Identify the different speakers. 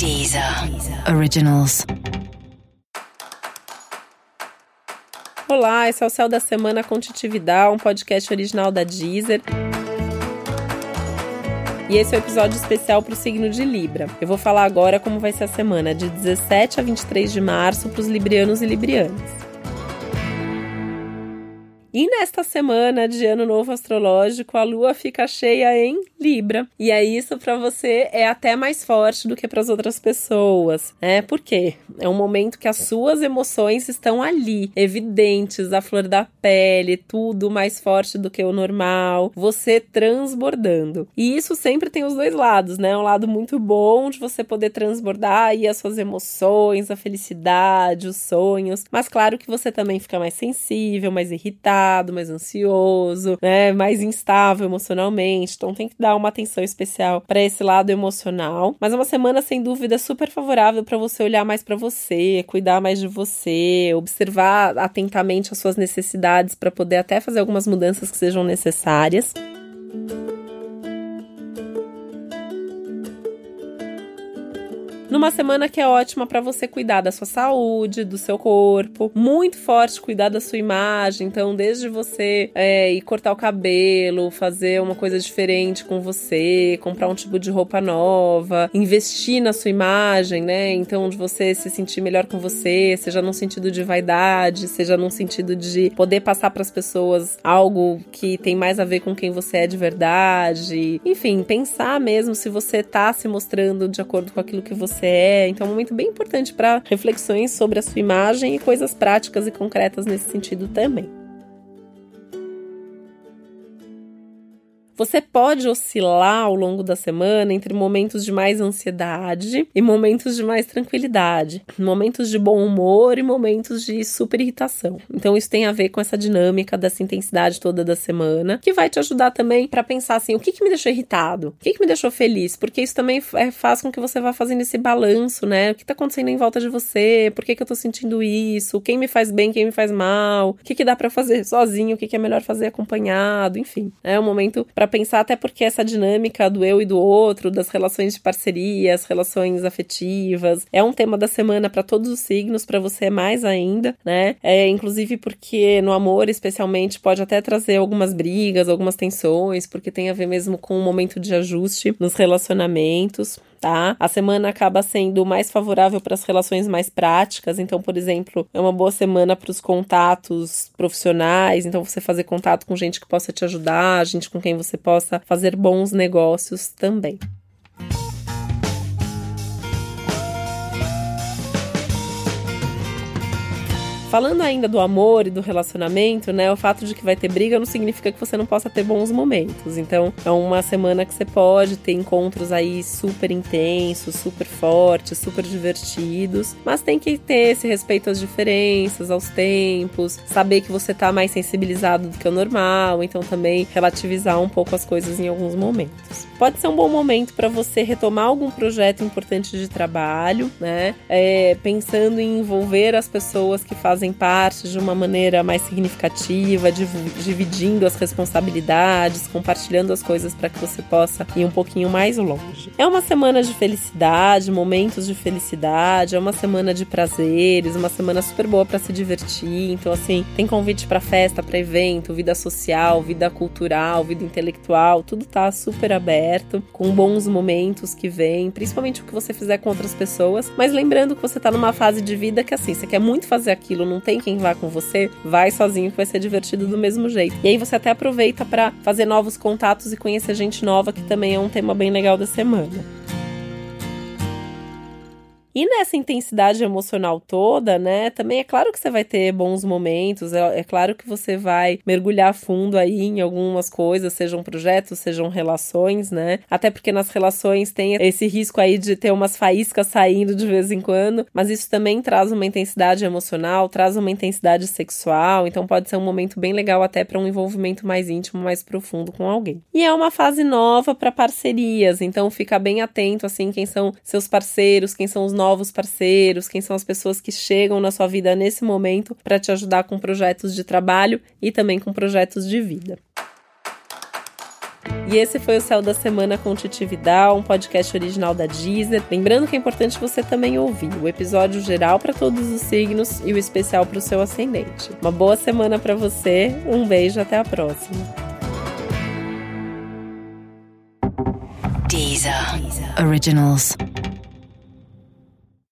Speaker 1: Deezer Originals.
Speaker 2: Olá, esse é o Céu da Semana Contitividade, um podcast original da Deezer. E esse é o um episódio especial para o signo de Libra. Eu vou falar agora como vai ser a semana de 17 a 23 de março para os librianos e librianas. E nesta semana de ano novo astrológico, a lua fica cheia em Libra. E é isso para você é até mais forte do que para as outras pessoas, né? Por quê? É um momento que as suas emoções estão ali, evidentes, a flor da pele, tudo mais forte do que o normal, você transbordando. E isso sempre tem os dois lados, né? Um lado muito bom de você poder transbordar aí as suas emoções, a felicidade, os sonhos, mas claro que você também fica mais sensível, mais irritado mais ansioso, né, mais instável emocionalmente. Então tem que dar uma atenção especial para esse lado emocional. Mas é uma semana sem dúvida super favorável para você olhar mais para você, cuidar mais de você, observar atentamente as suas necessidades para poder até fazer algumas mudanças que sejam necessárias. Numa semana que é ótima para você cuidar da sua saúde, do seu corpo, muito forte cuidar da sua imagem. Então, desde você é, ir cortar o cabelo, fazer uma coisa diferente com você, comprar um tipo de roupa nova, investir na sua imagem, né? Então, de você se sentir melhor com você, seja num sentido de vaidade, seja num sentido de poder passar para as pessoas algo que tem mais a ver com quem você é de verdade. Enfim, pensar mesmo se você tá se mostrando de acordo com aquilo que você é. Então, um momento bem importante para reflexões sobre a sua imagem e coisas práticas e concretas nesse sentido também. Você pode oscilar ao longo da semana entre momentos de mais ansiedade e momentos de mais tranquilidade, momentos de bom humor e momentos de super irritação. Então isso tem a ver com essa dinâmica dessa intensidade toda da semana, que vai te ajudar também para pensar assim, o que, que me deixou irritado? O que, que me deixou feliz? Porque isso também é, faz com que você vá fazendo esse balanço, né? O que tá acontecendo em volta de você? Por que, que eu tô sentindo isso? Quem me faz bem, quem me faz mal? O que, que dá para fazer sozinho? O que, que é melhor fazer acompanhado? Enfim, é um momento para pensar, até porque essa dinâmica do eu e do outro, das relações de parceria, as relações afetivas, é um tema da semana para todos os signos, para você mais ainda, né? É, inclusive porque no amor, especialmente, pode até trazer algumas brigas, algumas tensões, porque tem a ver mesmo com um momento de ajuste nos relacionamentos tá? A semana acaba sendo mais favorável para as relações mais práticas, então, por exemplo, é uma boa semana para os contatos profissionais, então você fazer contato com gente que possa te ajudar, gente com quem você possa fazer bons negócios também. Falando ainda do amor e do relacionamento, né? O fato de que vai ter briga não significa que você não possa ter bons momentos. Então, é uma semana que você pode ter encontros aí super intensos, super fortes, super divertidos, mas tem que ter esse respeito às diferenças, aos tempos, saber que você tá mais sensibilizado do que o normal, então também relativizar um pouco as coisas em alguns momentos. Pode ser um bom momento para você retomar algum projeto importante de trabalho, né? É, pensando em envolver as pessoas que fazem fazem parte de uma maneira mais significativa, dividindo as responsabilidades, compartilhando as coisas para que você possa ir um pouquinho mais longe. É uma semana de felicidade, momentos de felicidade, é uma semana de prazeres, uma semana super boa para se divertir. Então, assim, tem convite para festa, para evento, vida social, vida cultural, vida intelectual, tudo tá super aberto, com bons momentos que vêm, principalmente o que você fizer com outras pessoas. Mas lembrando que você tá numa fase de vida que, assim, você quer muito fazer aquilo não tem quem vá com você, vai sozinho que vai ser divertido do mesmo jeito. E aí você até aproveita para fazer novos contatos e conhecer gente nova, que também é um tema bem legal da semana. E nessa intensidade emocional toda, né, também é claro que você vai ter bons momentos, é, é, claro que você vai mergulhar fundo aí em algumas coisas, sejam projetos, sejam relações, né? Até porque nas relações tem esse risco aí de ter umas faíscas saindo de vez em quando, mas isso também traz uma intensidade emocional, traz uma intensidade sexual, então pode ser um momento bem legal até para um envolvimento mais íntimo, mais profundo com alguém. E é uma fase nova para parcerias, então fica bem atento assim quem são seus parceiros, quem são os novos parceiros, quem são as pessoas que chegam na sua vida nesse momento para te ajudar com projetos de trabalho e também com projetos de vida. E esse foi o Céu da Semana com Titi Vidal, um podcast original da Deezer. Lembrando que é importante você também ouvir o episódio geral para todos os signos e o especial para o seu ascendente. Uma boa semana para você, um beijo, até a próxima.
Speaker 1: Deezer. Originals.